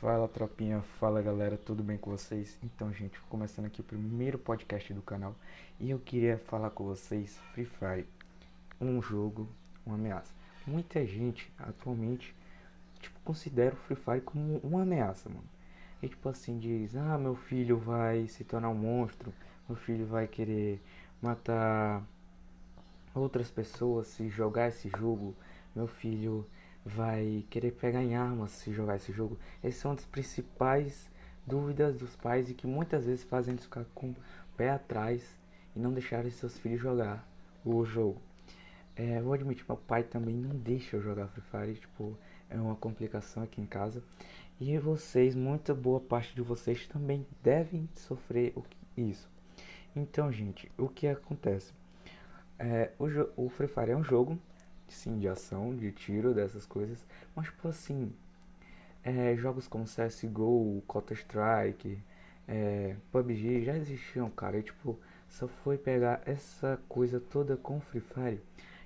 Fala tropinha, fala galera, tudo bem com vocês? Então, gente, começando aqui o primeiro podcast do canal e eu queria falar com vocês Free Fire, um jogo, uma ameaça. Muita gente atualmente tipo considera o Free Fire como uma ameaça, mano. E tipo assim diz: "Ah, meu filho vai se tornar um monstro, meu filho vai querer matar outras pessoas se jogar esse jogo, meu filho vai querer pegar em armas se jogar esse jogo. Esses são as principais dúvidas dos pais e que muitas vezes fazem eles ficar com o pé atrás e não deixarem seus filhos jogar o jogo. É, vou admitir, meu pai também não deixa eu jogar Free Fire, tipo, é uma complicação aqui em casa. E vocês, muita boa parte de vocês também devem sofrer isso. Então, gente, o que acontece? É, o, o Free Fire é um jogo sim, de ação, de tiro, dessas coisas. Mas, tipo assim, é, jogos como CSGO, Counter-Strike, é, PUBG já existiam, cara. E, tipo, só foi pegar essa coisa toda com Free Fire.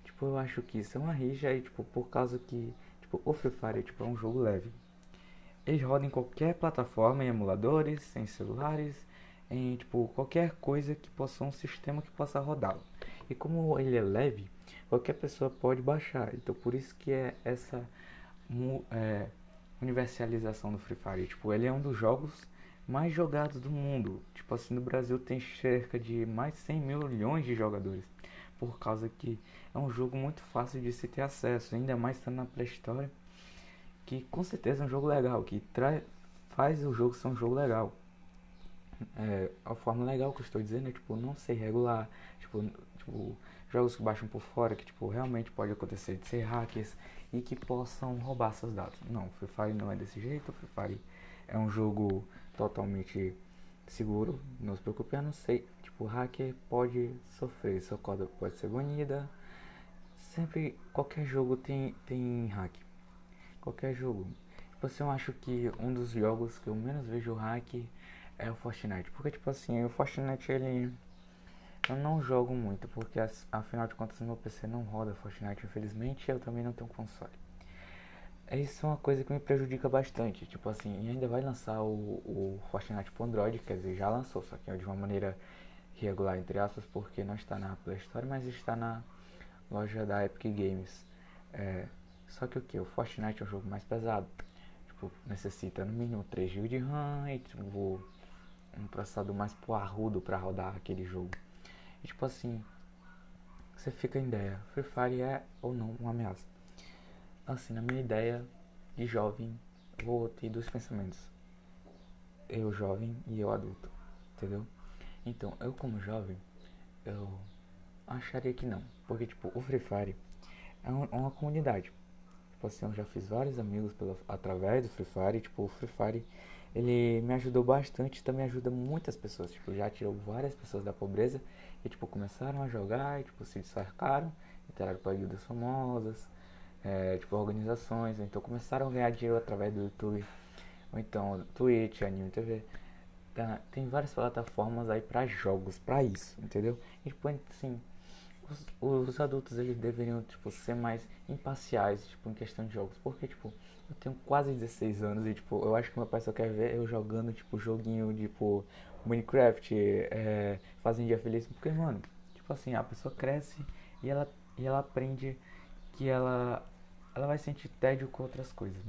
Tipo, eu acho que isso é uma rixa aí, tipo, por causa que, tipo, o Free Fire tipo, é um jogo leve. Eles rodam em qualquer plataforma, em emuladores, em celulares, em, tipo, qualquer coisa que possa, um sistema que possa rodá-lo. E como ele é leve, qualquer pessoa pode baixar. Então por isso que é essa é, universalização do Free Fire. Tipo, ele é um dos jogos mais jogados do mundo. Tipo assim, no Brasil tem cerca de mais de 100 milhões de jogadores. Por causa que é um jogo muito fácil de se ter acesso, ainda mais estando na Store. Que com certeza é um jogo legal, que traz, faz o jogo ser um jogo legal. É, a forma legal que eu estou dizendo é tipo não ser regular, tipo, tipo jogos que baixam por fora, que tipo, realmente pode acontecer de ser hackers e que possam roubar seus dados. Não, Free Fire não é desse jeito, Free Fire é um jogo totalmente seguro, não se preocupe, não sei, tipo, hacker pode sofrer, sua conta pode ser banida, sempre, qualquer jogo tem, tem hack, qualquer jogo. Tipo assim, eu acho que um dos jogos que eu menos vejo hack é o Fortnite, porque tipo assim, o Fortnite ele eu não jogo muito, porque afinal de contas meu PC não roda Fortnite, infelizmente, eu também não tenho console. Isso é uma coisa que me prejudica bastante, tipo assim, ainda vai lançar o, o Fortnite pro Android, quer dizer, já lançou, só que é de uma maneira regular, entre aspas, porque não está na Play Store, mas está na loja da Epic Games. É, só que o que? O Fortnite é um jogo mais pesado, tipo, necessita no mínimo 3 GB de RAM e tipo, um processador mais porrudo para rodar aquele jogo. E, tipo assim, você fica em ideia, Free Fire é ou não uma ameaça. Assim, na minha ideia de jovem, vou ter dois pensamentos. Eu jovem e eu adulto, entendeu? Então, eu como jovem, eu acharia que não. Porque, tipo, o Free Fire é uma comunidade. Tipo assim, eu já fiz vários amigos pela, através do Free Fire. Tipo, o Free Fire, ele me ajudou bastante. Também ajuda muitas pessoas. Tipo, já tirou várias pessoas da pobreza e tipo, começaram a jogar e tipo, se destacaram, entraram para guildas famosas, é, tipo, organizações, então começaram a ganhar dinheiro através do YouTube, ou então Twitch, Anime TV. Tá, tem várias plataformas aí para jogos, para isso, entendeu? E tipo, assim, os, os, adultos eles deveriam tipo ser mais imparciais, tipo, em questão de jogos, porque tipo, eu tenho quase 16 anos e tipo, eu acho que meu pai só quer ver eu jogando tipo joguinho tipo Minecraft, é, Fazenda Feliz, porque, mano, tipo assim, a pessoa cresce e ela, e ela aprende que ela, ela vai sentir tédio com outras coisas.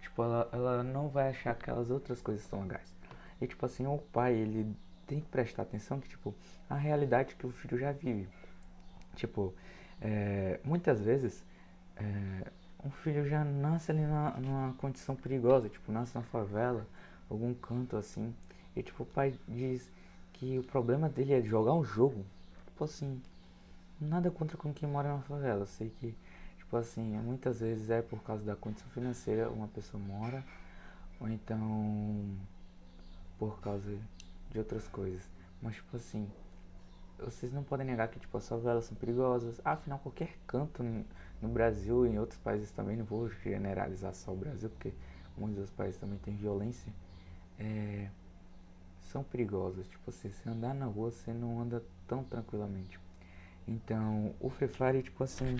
Tipo, ela, ela não vai achar aquelas outras coisas são legais. E, tipo assim, o pai, ele tem que prestar atenção que, tipo, a realidade que o filho já vive. Tipo, é, muitas vezes, é, um filho já nasce ali na, numa condição perigosa, tipo, nasce na favela, algum canto assim. E tipo, o pai diz que o problema dele é jogar um jogo. Tipo assim, nada contra com quem mora na favela. Eu sei que, tipo assim, muitas vezes é por causa da condição financeira uma pessoa mora, ou então por causa de outras coisas. Mas tipo assim, vocês não podem negar que tipo as favelas são perigosas. Afinal, qualquer canto no Brasil e em outros países também, não vou generalizar só o Brasil, porque muitos dos países também tem violência. É, são perigosas. Tipo assim, se andar na rua, você não anda tão tranquilamente. Então, o Free Fire, tipo assim,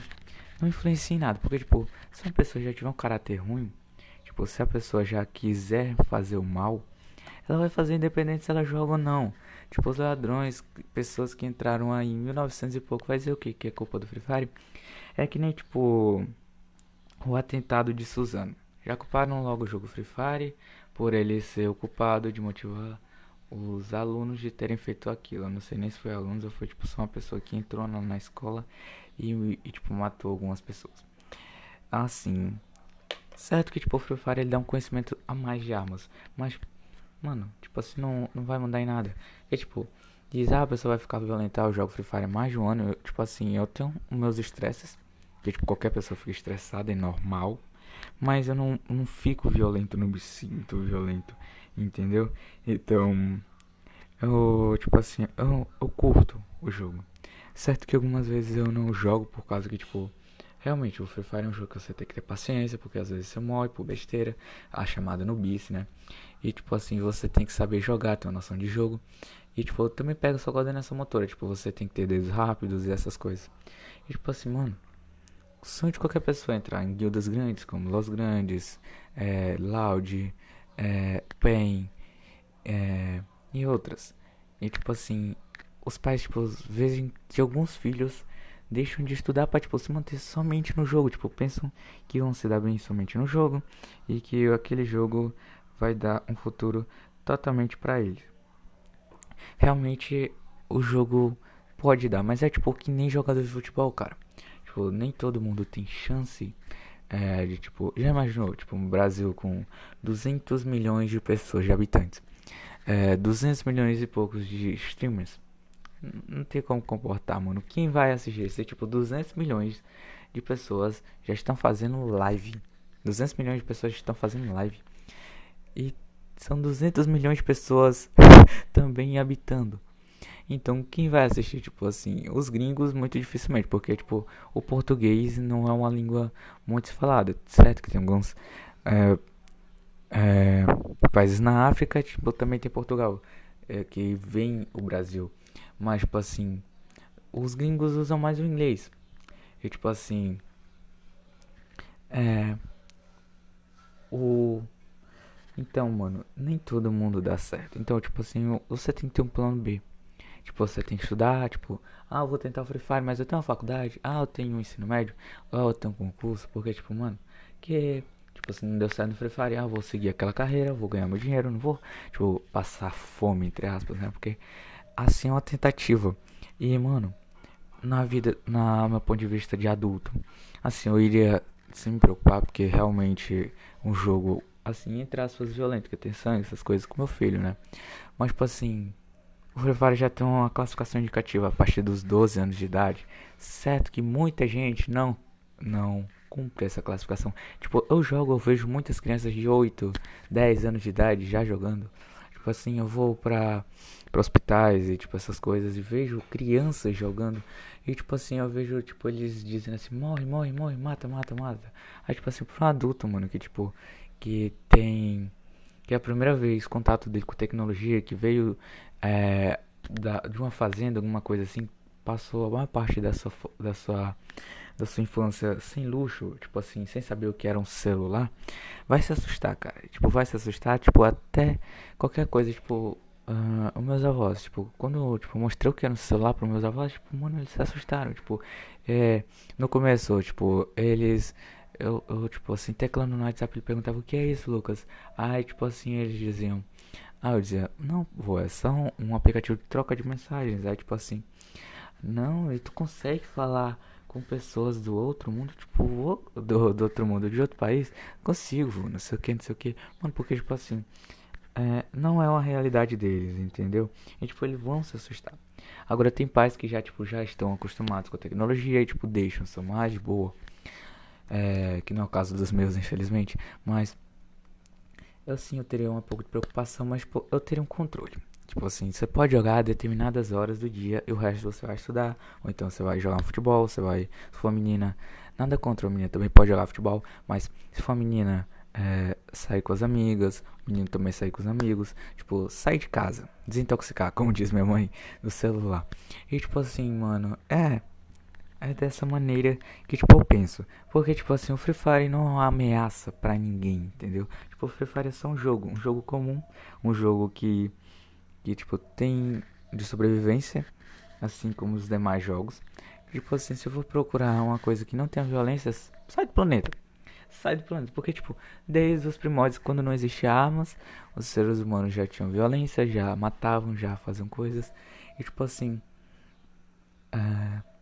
não influencia em nada. Porque, tipo, se uma pessoa já tiver um caráter ruim, Tipo, se a pessoa já quiser fazer o mal, ela vai fazer independente se ela joga ou não. Tipo, os ladrões, pessoas que entraram aí em 1900 e pouco, vai dizer o que? Que é culpa do Free Fire? É que nem, tipo, o atentado de Suzano. Já culparam logo o jogo Free Fire por ele ser o culpado de motivar os alunos de terem feito aquilo. Eu não sei nem se foi alunos ou foi, tipo, só uma pessoa que entrou na, na escola e, e, tipo, matou algumas pessoas. Assim, certo que, tipo, o Free Fire ele dá um conhecimento a mais de armas, mas Mano, tipo assim, não, não vai mudar em nada. É tipo, diz, ah, a pessoa vai ficar violenta, eu jogo Free Fire mais de um ano. Eu, tipo assim, eu tenho meus estresses. Que tipo, qualquer pessoa fica estressada, é normal. Mas eu não, não fico violento, não me sinto violento. Entendeu? Então, eu, tipo assim, eu, eu curto o jogo. Certo que algumas vezes eu não jogo por causa que, tipo, realmente o Free Fire é um jogo que você tem que ter paciência, porque às vezes você morre por besteira, a chamada no bis, né? E tipo assim, você tem que saber jogar, ter uma noção de jogo. E tipo, também pego sua coordenação motora. Tipo, você tem que ter dedos rápidos e essas coisas. E tipo assim, mano. O sonho de qualquer pessoa é entrar em guildas grandes, como Los Grandes, é, Loud, é, Pen é, e outras. E tipo assim, os pais, tipo, veem que alguns filhos deixam de estudar para tipo, se manter somente no jogo. Tipo, pensam que vão se dar bem somente no jogo e que aquele jogo vai dar um futuro totalmente para eles. Realmente o jogo pode dar, mas é tipo que nem jogador de futebol, cara. Tipo, nem todo mundo tem chance é, de tipo, já imaginou, tipo, um Brasil com 200 milhões de pessoas, de habitantes, é, 200 milhões e poucos de streamers. Não tem como comportar, mano. Quem vai assistir? Se tipo 200 milhões de pessoas já estão fazendo live. 200 milhões de pessoas estão fazendo live. E são 200 milhões de pessoas também habitando. Então, quem vai assistir, tipo assim, os gringos muito dificilmente, porque, tipo, o português não é uma língua muito falada, certo? Que tem alguns é, é, países na África, tipo, também tem Portugal, é, que vem o Brasil. Mas, tipo assim, os gringos usam mais o inglês. E, tipo assim, é, o então, mano, nem todo mundo dá certo. Então, tipo assim, você tem que ter um plano B. Tipo, você tem que estudar, tipo, ah, eu vou tentar o Free Fire, mas eu tenho uma faculdade, ah, eu tenho um ensino médio, ah, eu tenho um concurso, porque, tipo, mano, que, tipo, se não deu certo no Free Fire, ah, eu vou seguir aquela carreira, vou ganhar meu dinheiro, não vou, tipo, passar fome, entre aspas, né, porque assim é uma tentativa. E, mano, na vida, na meu ponto de vista de adulto, assim, eu iria sem me preocupar, porque realmente um jogo assim, entre aspas, violento, que tem sangue, essas coisas com meu filho, né? Mas, tipo assim, o Free já tem uma classificação indicativa a partir dos 12 anos de idade. Certo que muita gente não, não cumpre essa classificação. Tipo, eu jogo, eu vejo muitas crianças de 8, 10 anos de idade já jogando. Tipo assim, eu vou pra, pra hospitais e tipo essas coisas e vejo crianças jogando. E tipo assim, eu vejo tipo eles dizendo assim, morre, morre, morre, mata, mata, mata. Aí tipo assim, pra um adulto, mano, que tipo que tem que é a primeira vez contato dele com tecnologia, que veio é, da, de uma fazenda, alguma coisa assim, passou a maior parte da sua, da sua da sua infância sem luxo, tipo assim, sem saber o que era um celular, vai se assustar, cara. Tipo, vai se assustar, tipo, até qualquer coisa, tipo, uh, os meus avós, tipo, quando eu, tipo, mostrei o que era um celular para meus avós, tipo, mano, eles se assustaram, tipo, é, no começo, tipo, eles eu, eu, tipo assim, teclando no WhatsApp, ele perguntava o que é isso, Lucas? Aí, tipo assim, eles diziam. Ah, eu dizia, não, vô, é só um, aplicativo de troca de mensagens. Aí, tipo assim, não, e tu consegue falar com pessoas do outro mundo, tipo, do, do outro mundo, de outro país? Consigo, não sei o que, não sei o que. Mano, porque, tipo assim, é, não é uma realidade deles, entendeu? E, tipo, eles vão se assustar. Agora, tem pais que já, tipo, já estão acostumados com a tecnologia e, tipo, deixam, são mais boa é, que não é o caso dos meus, infelizmente, mas eu sim, eu teria um pouco de preocupação, mas tipo, eu teria um controle. Tipo assim, você pode jogar a determinadas horas do dia e o resto você vai estudar. Ou então você vai jogar um futebol, você vai. Se for menina, nada contra a menina, também pode jogar futebol. Mas se for menina, é, sair com as amigas, o menino também sair com os amigos. Tipo, sair de casa, desintoxicar, como diz minha mãe, do celular. E tipo assim, mano, é é dessa maneira que, tipo, eu penso. Porque, tipo assim, o Free Fire não é uma ameaça pra ninguém, entendeu? Tipo, o Free Fire é só um jogo, um jogo comum, um jogo que, que tipo, tem de sobrevivência, assim como os demais jogos. Tipo assim, se eu for procurar uma coisa que não tenha violência, sai do planeta. Sai do planeta. Porque, tipo, desde os primórdios, quando não existiam armas, os seres humanos já tinham violência, já matavam, já faziam coisas. E, tipo assim. Uh,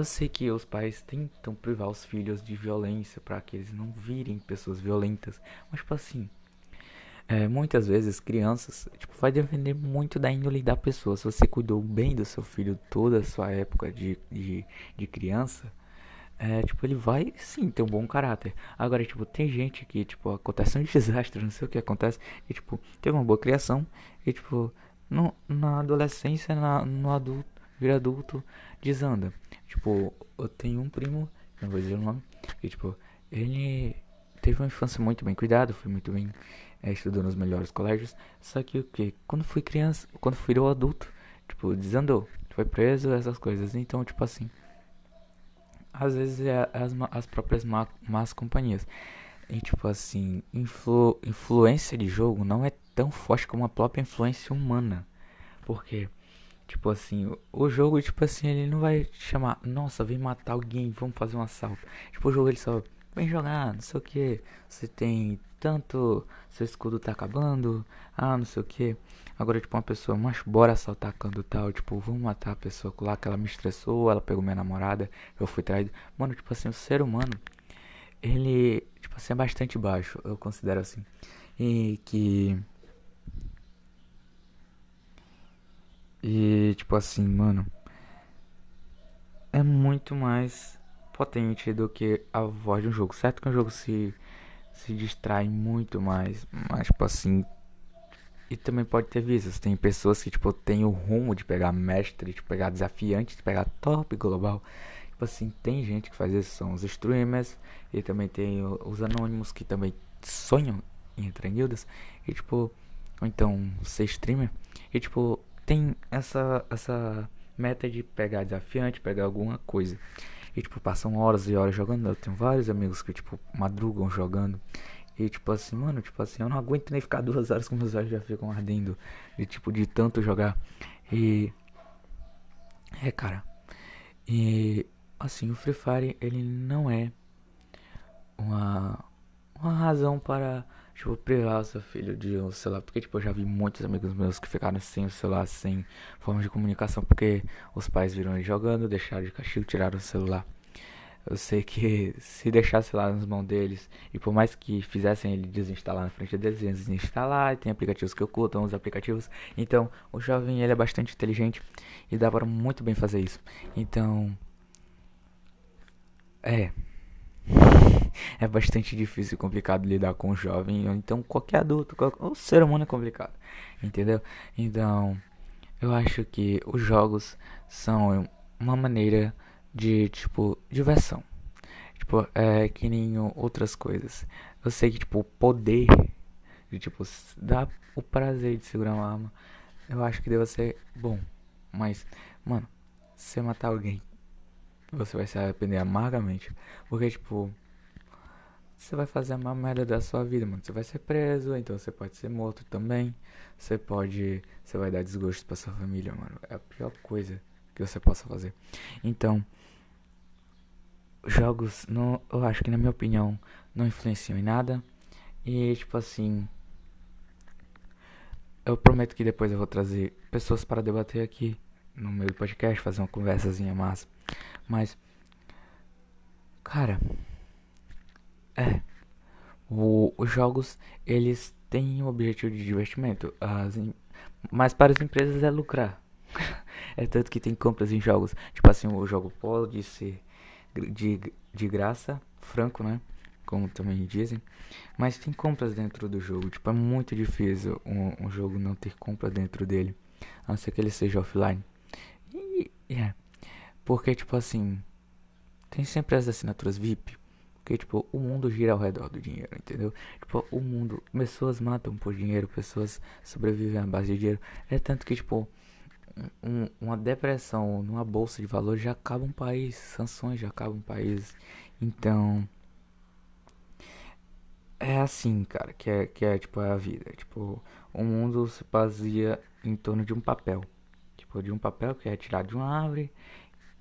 eu sei que os pais tentam privar os filhos de violência para que eles não virem pessoas violentas. Mas, tipo assim. É, muitas vezes crianças tipo, vai depender muito da índole da pessoa. Se você cuidou bem do seu filho toda a sua época de, de, de criança, é, tipo, ele vai sim ter um bom caráter. Agora, tipo, tem gente que, tipo, acontece um desastre, não sei o que acontece, e, tipo, teve uma boa criação, e, tipo, no, na adolescência, na, no adulto, vira adulto, desanda. Tipo, eu tenho um primo, não vou dizer o nome, e, tipo, ele teve uma infância muito bem cuidada, foi muito bem é, estudou nos melhores colégios. Só que o que? Quando fui criança, quando fui adulto, tipo, desandou. Foi preso, essas coisas. Então, tipo assim. Às vezes é as, as próprias má, más companhias. E tipo assim, influ, influência de jogo não é tão forte como a própria influência humana. Porque, tipo assim, o, jogo, tipo assim, ele não vai te chamar, nossa, vem matar alguém, vamos fazer um assalto. Tipo, o jogo ele só vem jogar, não sei o que. Você tem tanto. Seu escudo tá acabando. Ah, não sei o que. Agora, tipo, uma pessoa, mas bora assaltar quando tal. Tipo, vamos matar a pessoa lá que ela me estressou. Ela pegou minha namorada. Eu fui traído. Mano, tipo assim, o ser humano. Ele, tipo assim, é bastante baixo. Eu considero assim. E que. E, tipo assim, mano. É muito mais potente do que a voz de um jogo. Certo que um jogo se, se distrai muito mais, mas tipo assim. E também pode ter visas. Tem pessoas que tipo tem o rumo de pegar mestre, de pegar desafiante, de pegar top global. Tipo assim, tem gente que faz isso, são os streamers e também tem os anônimos que também sonham em entrar em guildas. E tipo, ou então ser streamer. E tipo, tem essa essa meta de pegar desafiante, pegar alguma coisa. E, tipo, passam horas e horas jogando. Eu tenho vários amigos que, tipo, madrugam jogando. E, tipo assim, mano, tipo assim, eu não aguento nem ficar duas horas com meus olhos já ficam ardendo. De, tipo, de tanto jogar. E. É, cara. E. Assim, o Free Fire, ele não é uma. Uma razão para tipo, seu filho de um celular. Porque, tipo, eu já vi muitos amigos meus que ficaram sem o celular, sem forma de comunicação, porque os pais viram ele jogando, deixaram de castigo, tiraram o celular. Eu sei que se deixasse lá nas mãos deles, e por mais que fizessem ele desinstalar na frente deles, eles desinstalar, tem aplicativos que ocultam os aplicativos. Então, o jovem ele é bastante inteligente e dá para muito bem fazer isso. Então, é, é bastante difícil e complicado lidar com o jovem, ou então qualquer adulto, qualquer, o ser humano é complicado, entendeu? Então, eu acho que os jogos são uma maneira de, tipo, diversão. Tipo, é que nem outras coisas. Eu sei que, tipo, o poder de, tipo, dar o prazer de segurar uma arma, eu acho que deve ser bom. Mas, mano, se você matar alguém você vai se arrepender amargamente. Porque, tipo, você vai fazer a maior merda da sua vida, mano. Você vai ser preso, então você pode ser morto também. Você pode. Você vai dar desgosto pra sua família, mano. É a pior coisa que você possa fazer. Então, jogos, não, eu acho que, na minha opinião, não influenciam em nada. E, tipo assim. Eu prometo que depois eu vou trazer pessoas para debater aqui no meu podcast, fazer uma conversazinha massa. Mas, cara, é. O, os jogos, eles têm o objetivo de divertimento. As, mas para as empresas é lucrar. é tanto que tem compras em jogos. Tipo assim, o jogo pode ser de, de graça, franco, né? Como também dizem. Mas tem compras dentro do jogo. Tipo, é muito difícil um, um jogo não ter compra dentro dele. A não ser que ele seja offline. E, é. Porque, tipo assim, tem sempre as assinaturas VIP. Porque, tipo, o mundo gira ao redor do dinheiro, entendeu? Tipo, o mundo. Pessoas matam por dinheiro, pessoas sobrevivem à base de dinheiro. É tanto que, tipo, um, uma depressão numa bolsa de valores já acaba um país, sanções já acabam um país. Então, é assim, cara, que é, que é tipo a vida. Tipo, o mundo se baseia em torno de um papel. Tipo, de um papel que é tirado de uma árvore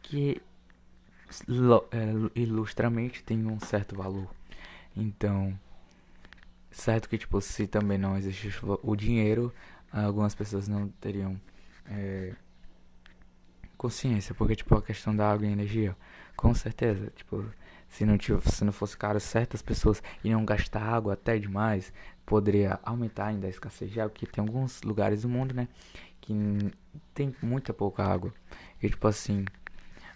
que é, ilustramente tem um certo valor. Então, certo que tipo, se também não existisse o dinheiro, algumas pessoas não teriam é, consciência, porque tipo a questão da água e energia, com certeza, tipo, se não, tivesse, se não fosse caro, certas pessoas iriam gastar água até demais, poderia aumentar ainda a escassez de água, porque tem alguns lugares do mundo, né, que tem muita pouca água. E tipo assim,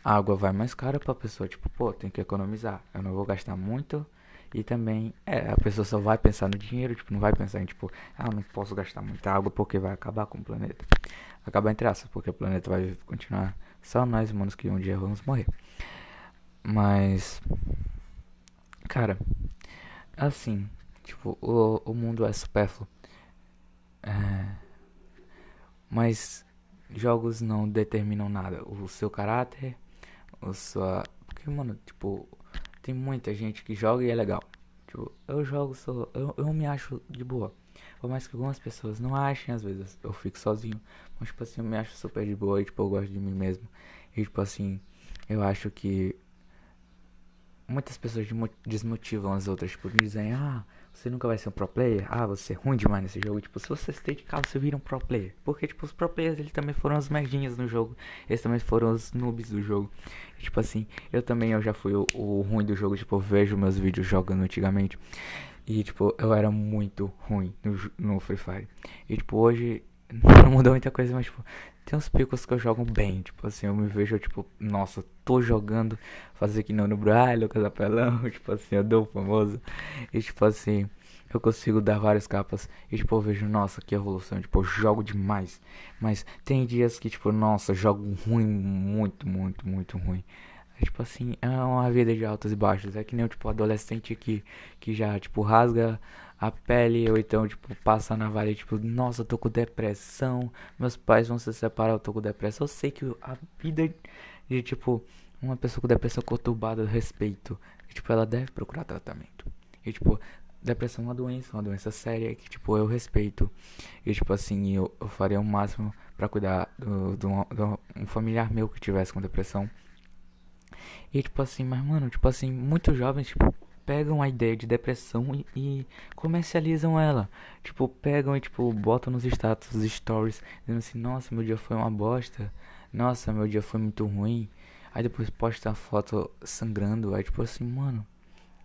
a água vai mais cara pra pessoa, tipo, pô, tem que economizar, eu não vou gastar muito. E também, é, a pessoa só vai pensar no dinheiro, tipo, não vai pensar em, tipo, ah, não posso gastar muita água porque vai acabar com o planeta. Acabar entre aspas, porque o planeta vai continuar só nós humanos que um dia vamos morrer. Mas. Cara, assim, tipo, o, o mundo é supérfluo. É, mas jogos não determinam nada. O seu caráter, sua. Porque, mano, tipo, tem muita gente que joga e é legal. Tipo, eu jogo, sou, eu, eu me acho de boa. Por mais que algumas pessoas não achem, às vezes eu fico sozinho. Mas, tipo assim, eu me acho super de boa e, tipo, eu gosto de mim mesmo. E, tipo assim, eu acho que muitas pessoas desmotivam as outras, tipo, dizem, ah, você nunca vai ser um pro player, ah, você é ruim demais nesse jogo. Tipo, se você se dedicar, você vira um pro player. Porque, tipo, os pro players, eles também foram os merdinhas no jogo. Eles também foram os noobs do jogo. E, tipo assim, eu também, eu já fui o, o ruim do jogo, tipo, eu vejo meus vídeos jogando antigamente. E, tipo, eu era muito ruim no, no Free Fire. E, tipo, hoje não mudou muita coisa, mas, tipo, tem uns picos que eu jogo bem, tipo assim, eu me vejo, tipo, nossa, tô jogando, fazer que não no Braille, Lucas Apelão, tipo assim, eu dou famoso. E tipo assim, eu consigo dar várias capas e tipo, eu vejo, nossa, que evolução, tipo, eu jogo demais. Mas tem dias que, tipo, nossa, jogo ruim, muito, muito, muito ruim. Tipo assim, é uma vida de altos e baixos. É que nem, tipo, adolescente que, que já, tipo, rasga a pele, ou então, tipo, passa na vale, tipo, nossa, eu tô com depressão, meus pais vão se separar, eu tô com depressão. Eu sei que a vida de, tipo, uma pessoa com depressão conturbada, respeito, e, tipo, ela deve procurar tratamento. E, tipo, depressão é uma doença, uma doença séria que, tipo, eu respeito. E, tipo, assim, eu, eu faria o máximo para cuidar do, um familiar meu que tivesse com depressão. E, tipo, assim, mas, mano, tipo, assim, muitos jovens, tipo, pegam a ideia de depressão e, e, comercializam ela. Tipo, pegam e tipo, botam nos status, stories, dizendo assim, nossa, meu dia foi uma bosta. Nossa, meu dia foi muito ruim. Aí depois posta a foto sangrando. Aí tipo assim, mano,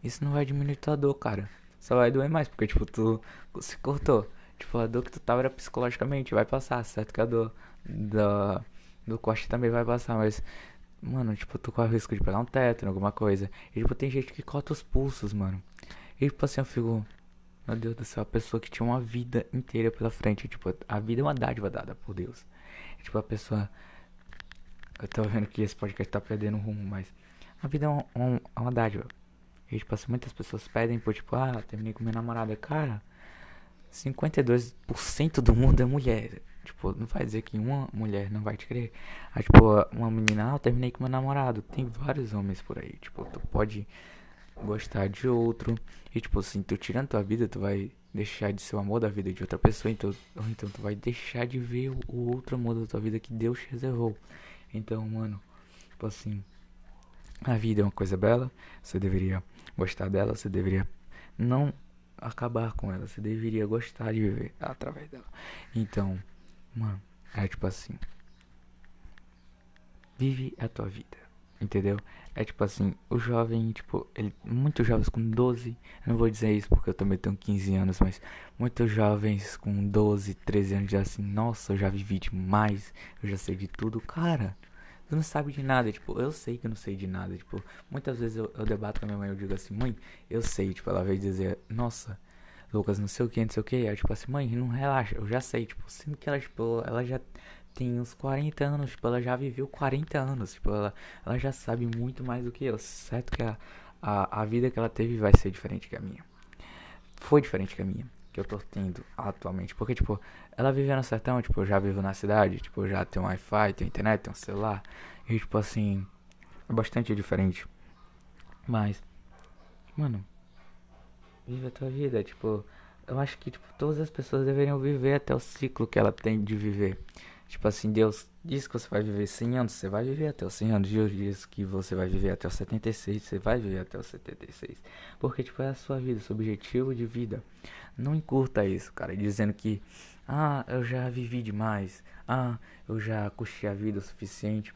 isso não vai diminuir tua dor, cara. Só vai doer mais, porque tipo, tu se cortou. Tipo, a dor que tu tava era psicologicamente, vai passar, certo que a dor da, do corte também vai passar, mas Mano, tipo, tu corre o risco de pegar um teto, alguma coisa. E, tipo, tem gente que corta os pulsos, mano. E, tipo, assim, eu fico. Meu Deus do céu, a pessoa que tinha uma vida inteira pela frente. Tipo, a vida é uma dádiva dada por Deus. E, tipo, a pessoa. Eu tô vendo que esse podcast tá perdendo rumo, mas. A vida é, um, um, é uma dádiva. E, tipo, assim, muitas pessoas pedem por, tipo, ah, terminei com minha namorada. Cara, 52% do mundo é mulher. Tipo, não vai dizer que uma mulher não vai te querer. Aí, tipo, uma menina, ah, eu terminei com meu namorado. Tem vários homens por aí. Tipo, tu pode gostar de outro. E, tipo, assim, tu tirando tua vida, tu vai deixar de ser o amor da vida de outra pessoa. Então, então tu vai deixar de ver o outro amor da tua vida que Deus te reservou. Então, mano, tipo assim, a vida é uma coisa bela. Você deveria gostar dela. Você deveria não acabar com ela. Você deveria gostar de viver através dela. Então. Mano, é tipo assim. Vive a tua vida. Entendeu? É tipo assim, o jovem, tipo, ele, muitos jovens com 12, eu não vou dizer isso porque eu também tenho 15 anos, mas muitos jovens com 12, 13 anos já assim, nossa, eu já vivi demais, eu já sei de tudo. Cara, tu não sabe de nada, tipo, eu sei que eu não sei de nada, tipo, muitas vezes eu, eu debato com a minha mãe, eu digo assim, mãe, eu sei, tipo, ela veio dizer, nossa, Lucas, não sei o que, não sei o que. Aí, tipo assim, mãe, não relaxa, eu já sei, tipo, sendo que ela, tipo, ela já tem uns 40 anos, tipo, ela já viveu 40 anos, tipo, ela, ela já sabe muito mais do que eu. Certo que a, a, a vida que ela teve vai ser diferente que a minha. Foi diferente que a minha. que eu tô tendo atualmente. Porque, tipo, ela vive no sertão, tipo, eu já vivo na cidade, tipo, eu já tenho Wi-Fi, tenho internet, tenho celular. E, tipo, assim, é bastante diferente. Mas, mano, vive a tua vida, tipo, eu acho que, tipo, todas as pessoas deveriam viver até o ciclo que ela tem de viver. Tipo assim, Deus diz que você vai viver 100 anos, você vai viver até os 100 anos. Deus diz que você vai viver até os 76, você vai viver até os 76. Porque, tipo, é a sua vida, seu objetivo de vida. Não encurta isso, cara, dizendo que, ah, eu já vivi demais. Ah, eu já curti a vida o suficiente.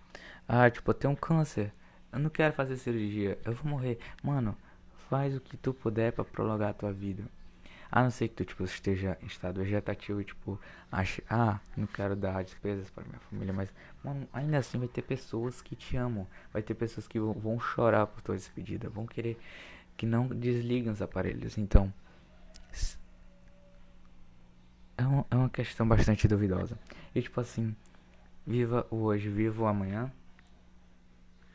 Ah, tipo, eu tenho um câncer. Eu não quero fazer cirurgia, eu vou morrer. Mano, faz o que tu puder para prolongar a tua vida. A não ser que tu, tipo, esteja em estado vegetativo e, tipo, ache, ah, não quero dar despesas para minha família, mas, mano, ainda assim vai ter pessoas que te amam. Vai ter pessoas que vão, vão chorar por tua despedida, vão querer que não desliguem os aparelhos. Então, é, um, é uma questão bastante duvidosa. E, tipo assim, viva o hoje, viva o amanhã.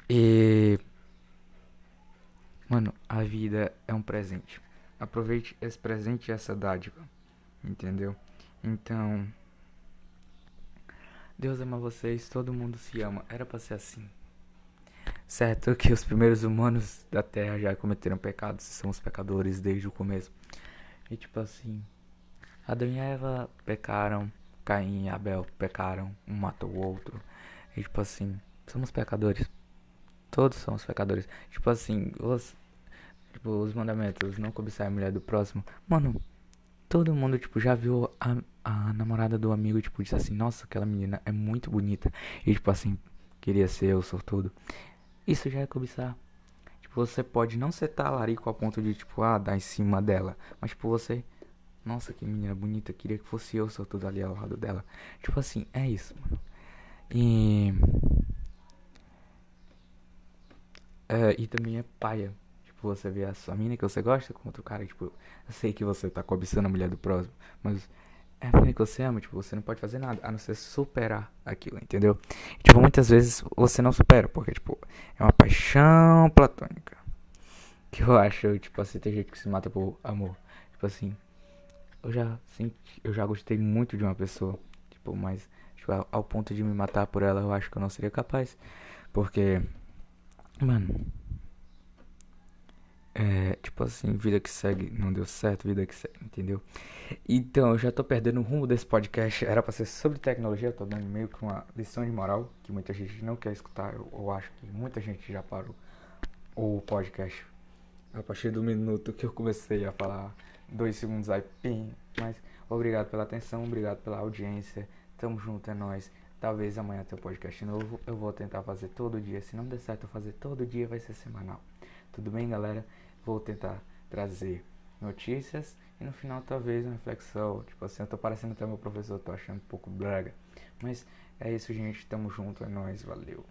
E. Mano, a vida é um presente. Aproveite esse presente e essa dádiva. Entendeu? Então. Deus ama vocês, todo mundo se ama. Era pra ser assim. Certo que os primeiros humanos da Terra já cometeram pecados, somos pecadores desde o começo. E tipo assim, Adão e Eva pecaram, Caim e Abel pecaram, um matou o outro. E tipo assim, somos pecadores. Todos somos pecadores. Tipo assim, os Tipo, os mandamentos, não cobiçar a mulher do próximo. Mano, todo mundo, tipo, já viu a, a namorada do amigo, tipo, disse assim, nossa, aquela menina é muito bonita. E, tipo, assim, queria ser o sortudo. Isso já é cobiçar. Tipo, você pode não ser talarico a ponto de, tipo, ah, dar em cima dela. Mas, tipo, você... Nossa, que menina bonita, queria que fosse eu sortudo ali ao lado dela. Tipo assim, é isso, mano. E... É, e também é paia tipo, você vê a sua mina que você gosta com outro cara, tipo, eu sei que você tá cobiçando a mulher do próximo, mas é a menina que você ama, tipo, você não pode fazer nada a não ser superar aquilo, entendeu? E, tipo, muitas vezes você não supera, porque, tipo, é uma paixão platônica. Que eu acho, tipo assim, tem gente que se mata por amor. Tipo assim, eu já senti, eu já gostei muito de uma pessoa, tipo, mas tipo, ao ponto de me matar por ela, eu acho que eu não seria capaz. Porque, mano, é, tipo assim, vida que segue, não deu certo, vida que segue, entendeu? Então, eu já tô perdendo o rumo desse podcast. Era pra ser sobre tecnologia, eu tô dando meio que uma lição de moral que muita gente não quer escutar. Eu, eu acho que muita gente já parou o podcast. A partir do minuto que eu comecei a falar, dois segundos aí, pim. Mas obrigado pela atenção, obrigado pela audiência. Tamo junto, é nóis. Talvez amanhã tenha um podcast novo. Eu vou tentar fazer todo dia. Se não der certo eu fazer todo dia, vai ser semanal. Tudo bem, galera? vou tentar trazer notícias e no final talvez uma reflexão. Tipo assim, eu tô parecendo até meu professor, tô achando um pouco brega. Mas é isso, gente. Tamo junto, é nóis, valeu.